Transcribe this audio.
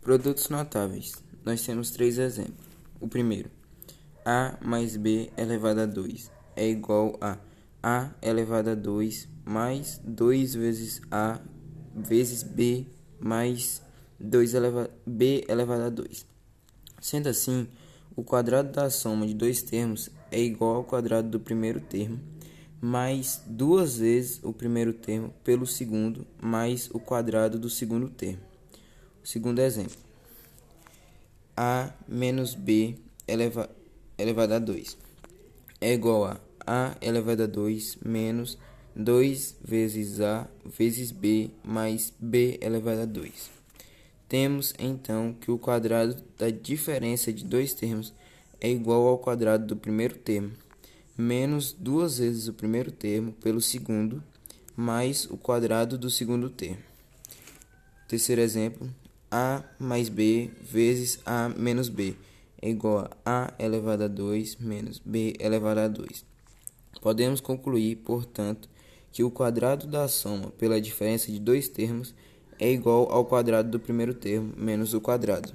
Produtos notáveis. Nós temos três exemplos. O primeiro, a mais b elevado a 2 é igual a a elevado a 2 mais 2 vezes a vezes b mais 2 eleva b elevado a 2. Sendo assim, o quadrado da soma de dois termos é igual ao quadrado do primeiro termo mais duas vezes o primeiro termo pelo segundo mais o quadrado do segundo termo. Segundo exemplo, a menos b eleva, elevado a 2 é igual a a elevado a 2 menos 2 vezes a vezes b mais b elevado a 2. Temos então que o quadrado da diferença de dois termos é igual ao quadrado do primeiro termo, menos duas vezes o primeiro termo pelo segundo, mais o quadrado do segundo termo. Terceiro exemplo, a mais b vezes a menos b é igual a a elevado a 2 menos b elevado a 2. Podemos concluir, portanto, que o quadrado da soma pela diferença de dois termos é igual ao quadrado do primeiro termo menos o quadrado.